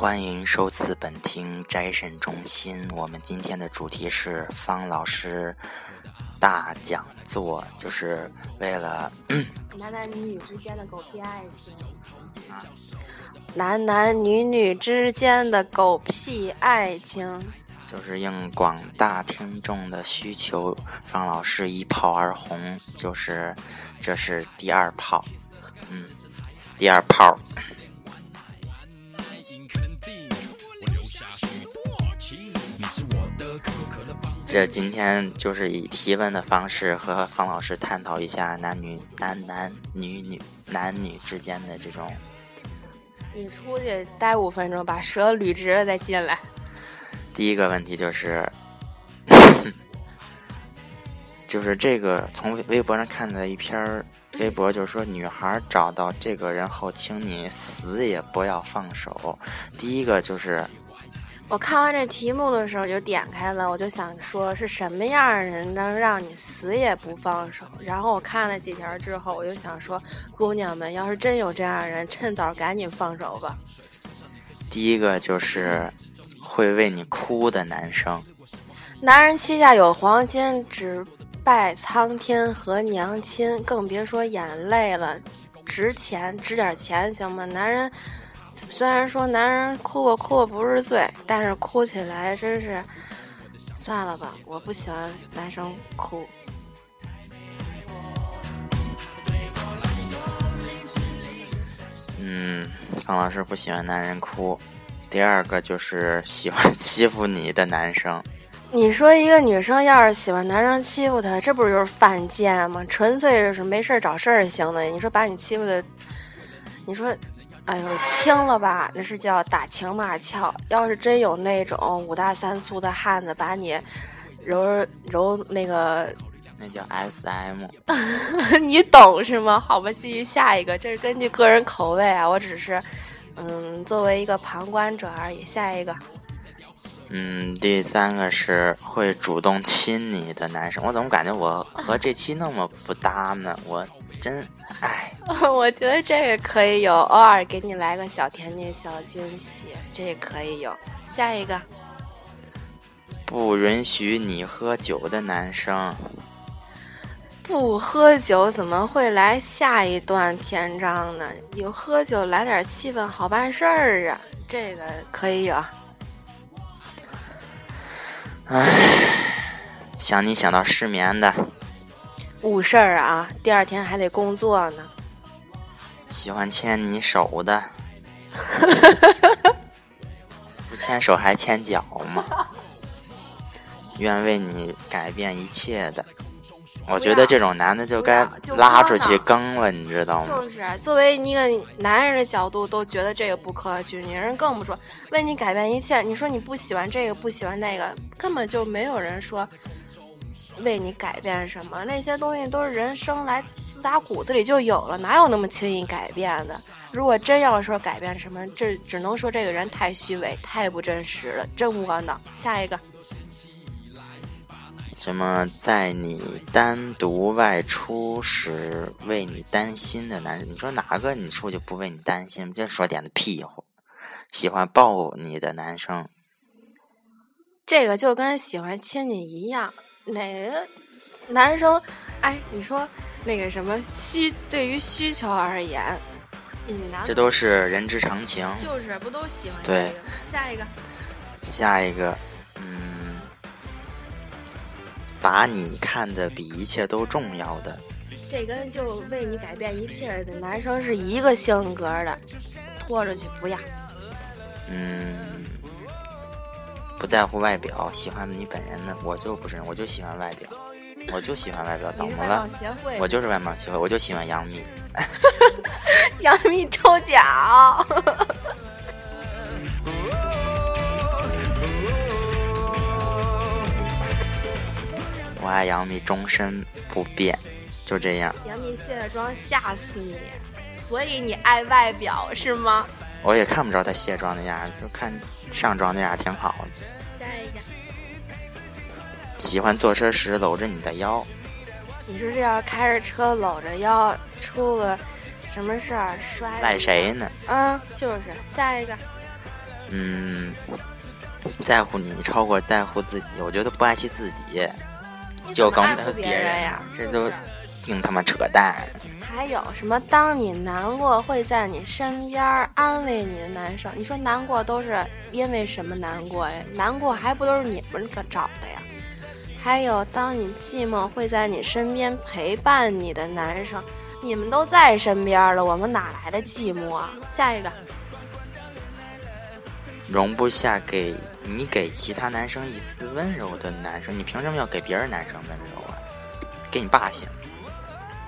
欢迎收次本厅斋审中心。我们今天的主题是方老师大讲座，就是为了男男女女之间的狗屁爱情。男男女女之间的狗屁爱情，就是应广大听众的需求，方老师一炮而红，就是这是第二炮，嗯，第二炮。这今天就是以提问的方式和方老师探讨一下男女男男女女男女之间的这种。你出去待五分钟，把舌捋直了再进来。第一个问题就是，就是这个从微博上看的一篇微博，就是说女孩找到这个人后，请你死也不要放手。第一个就是。我看完这题目的时候就点开了，我就想说是什么样的人能让你死也不放手？然后我看了几条之后，我就想说，姑娘们要是真有这样的人，趁早赶紧放手吧。第一个就是会为你哭的男生。男人膝下有黄金，只拜苍天和娘亲，更别说眼泪了。值钱，值点钱行吗？男人。虽然说男人哭过哭过不是罪，但是哭起来真是算了吧，我不喜欢男生哭。嗯，方老师不喜欢男人哭。第二个就是喜欢欺负你的男生。你说一个女生要是喜欢男生欺负她，这不是就是犯贱吗？纯粹就是没事找事儿行的。你说把你欺负的，你说。哎呦，轻了吧？那是叫打情骂俏。要是真有那种五大三粗的汉子把你揉揉那个，那叫 S M，你懂是吗？好吧，继续下一个。这是根据个人口味啊，我只是嗯作为一个旁观者而已。下一个，嗯，第三个是会主动亲你的男生。我怎么感觉我和这期那么不搭呢？我。真哎，我觉得这个可以有，偶尔给你来个小甜蜜、小惊喜，这也可以有。下一个，不允许你喝酒的男生，不喝酒怎么会来下一段篇章呢？有喝酒来点气氛，好办事儿啊，这个可以有。哎，想你想到失眠的。误事儿啊！第二天还得工作呢。喜欢牵你手的，不牵手还牵脚吗？愿为你改变一切的，我觉得这种男的就该拉出去更了，你知道吗？就是作为一个男人的角度，都觉得这个不可取，女人更不说为你改变一切。你说你不喜欢这个，不喜欢那个，根本就没有人说。为你改变什么？那些东西都是人生来自打骨子里就有了，哪有那么轻易改变的？如果真要说改变什么，这只能说这个人太虚伪、太不真实了，真窝囊。下一个，什么在你单独外出时为你担心的男人？你说哪个你出去不为你担心？就说点的屁话。喜欢抱你的男生，这个就跟喜欢亲你一样。哪个男生？哎，你说那个什么需对于需求而言，这都是人之常情。就是不都喜欢对。下一个，下一个，嗯，把你看的比一切都重要的。这跟就为你改变一切的男生是一个性格的，拖着去不要。嗯。不在乎外表，喜欢你本人的，我就不是，我就喜欢外表，我就喜欢外表，怎么了？我就是外貌协会，我就喜欢杨幂。杨幂抽奖。杨幂，终身不变，就这样。杨幂卸了妆吓死你，所以你爱外表是吗？我也看不着她卸妆那样就看上妆那样挺好的。下一个，喜欢坐车时搂着你的腰。你说这要开着车搂着腰，出个什么事儿摔？赖谁呢？啊，就是下一个。嗯，在乎你超过在乎自己，我觉得不爱惜自己，就更别人呀，这都净他妈扯淡。还有什么？当你难过，会在你身边安慰你的男生。你说难过都是因为什么难过呀？难过还不都是你们可找的呀？还有，当你寂寞，会在你身边陪伴你的男生。你们都在身边了，我们哪来的寂寞啊？下一个。容不下给你给其他男生一丝温柔的男生，你凭什么要给别人男生温柔啊？给你爸行。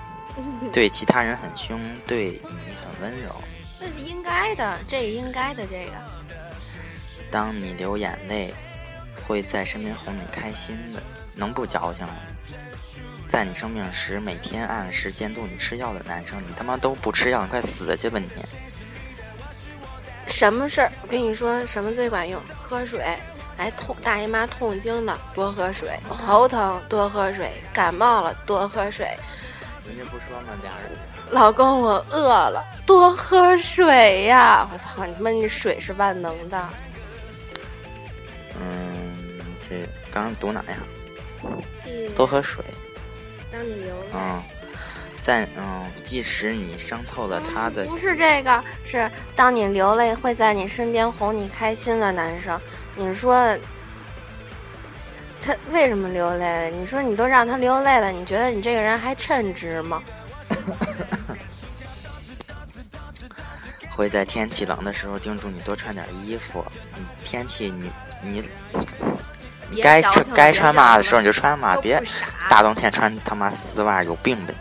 对其他人很凶，对你很温柔。那是应该的，这也应该的。这个。当你流眼泪，会在身边哄你开心的，能不矫情吗？在你生病时，每天按时监督你吃药的男生，你他妈都不吃药，你快死去吧你！什么事儿？我跟你说，什么最管用？喝水。来痛大姨妈痛经的，多喝水；头疼多喝水；感冒了多喝水。人家不说吗？俩人。老公，我饿了，多喝水呀！我操，你他妈你水是万能的。嗯，这刚刚读哪呀？多喝水。当你流。嗯，在嗯，即使你伤透了他的。不是这个，是当你流泪会在你身边哄你开心的男生。你说。他为什么流泪了？你说你都让他流泪了，你觉得你这个人还称职吗？会在天气冷的时候叮嘱你多穿点衣服。天气你你该穿该穿嘛的时候你就穿嘛，别大冬天穿他妈丝袜，有病的。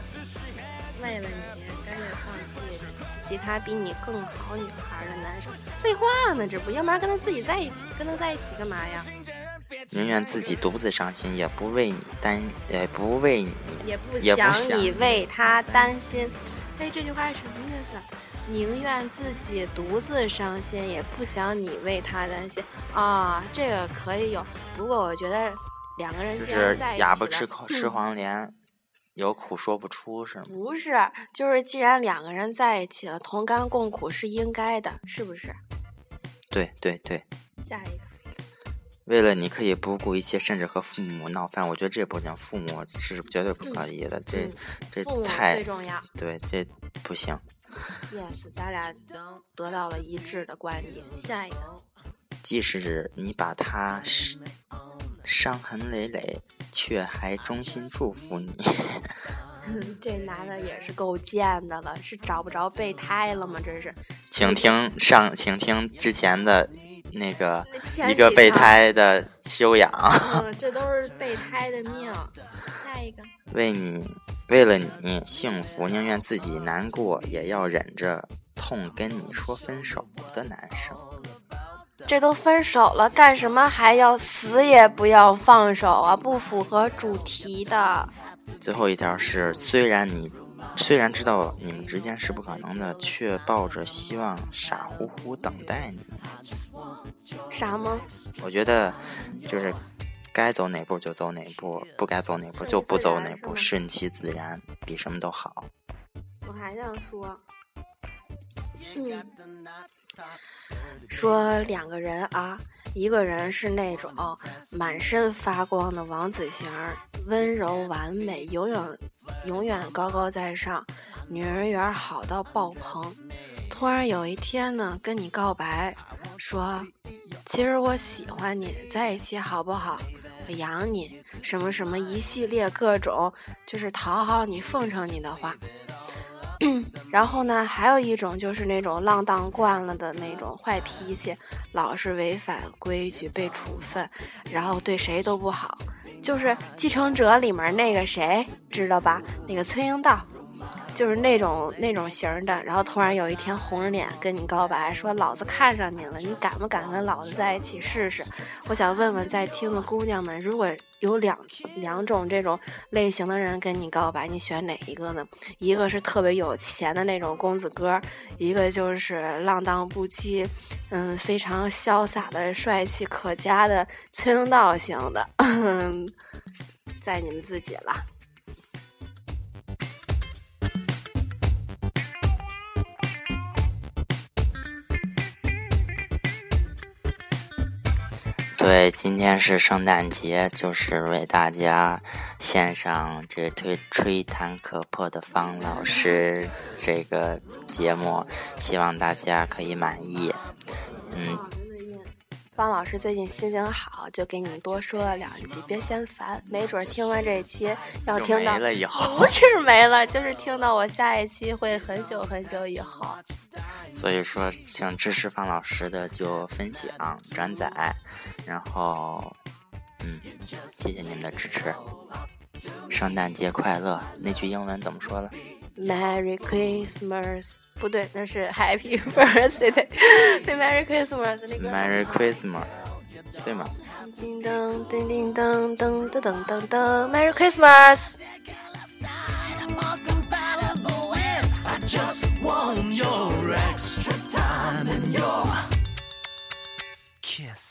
他比你更好女孩的男生？废话呢，这不要不然跟他自己在一起，跟他在一起干嘛呀？宁愿自己独自伤心，也不为你担，也不为你，也不想你为他担心。哎，这句话是什么意思？宁愿自己独自伤心，也不想你为他担心啊。这个可以有，不过我觉得两个人就是哑巴吃口吃黄连，有苦说不出，是吗？不是，就是既然两个人在一起了，同甘共苦是应该的，是不是？对对对。下一个。为了你可以不顾一切，甚至和父母闹翻，我觉得这不行，父母是绝对不可以的，这这太最重要，对，这不行。Yes，咱俩得到了一致的观点。下一个，即使你把他伤伤痕累累，却还衷心祝福你。这男的也是够贱的了，是找不着备胎了吗？这是。请听上，请听之前的。那个一个备胎的修养，这都是备胎的命。下一个，为你，为了你幸福，宁愿自己难过，也要忍着痛跟你说分手的男生。这都分手了，干什么还要死也不要放手啊？不符合主题的。最后一条是，虽然你。虽然知道你们之间是不可能的，却抱着希望傻乎乎等待你。傻吗？我觉得就是该走哪步就走哪步，不该走哪步就不走哪步，顺其自然比什么都好。我还想说，说两个人啊，一个人是那种满身发光的王子型，温柔完美，永远。永远高高在上，女人缘好到爆棚。突然有一天呢，跟你告白，说：“其实我喜欢你，在一起好不好？我养你，什么什么一系列各种，就是讨好你、奉承你的话。”然后呢，还有一种就是那种浪荡惯了的那种坏脾气，老是违反规矩被处分，然后对谁都不好。就是《继承者》里面那个谁，知道吧？那个崔英道，就是那种那种型的。然后突然有一天红着脸跟你告白，说老子看上你了，你敢不敢跟老子在一起试试？我想问问在听的姑娘们，如果有两两种这种类型的人跟你告白，你选哪一个呢？一个是特别有钱的那种公子哥，一个就是浪荡不羁。嗯，非常潇洒的、帅气可嘉的崔英道型的，在你们自己了。对，今天是圣诞节，就是为大家献上这推吹弹可破的方老师这个节目，希望大家可以满意。嗯。方老师最近心情好，就给你们多说了两句，别嫌烦。没准听完这一期 要听到，不是没了，就是听到我下一期会很久很久以后。所以说，请支持方老师的就分享转载，然后，嗯，谢谢你们的支持。圣诞节快乐！那句英文怎么说了 Merry Christmas，不对，那是 Happy Birthday，对 Merry Christmas 那个。Merry Christmas，对吗？叮当叮叮当当当当当当，Merry Christmas。Kiss.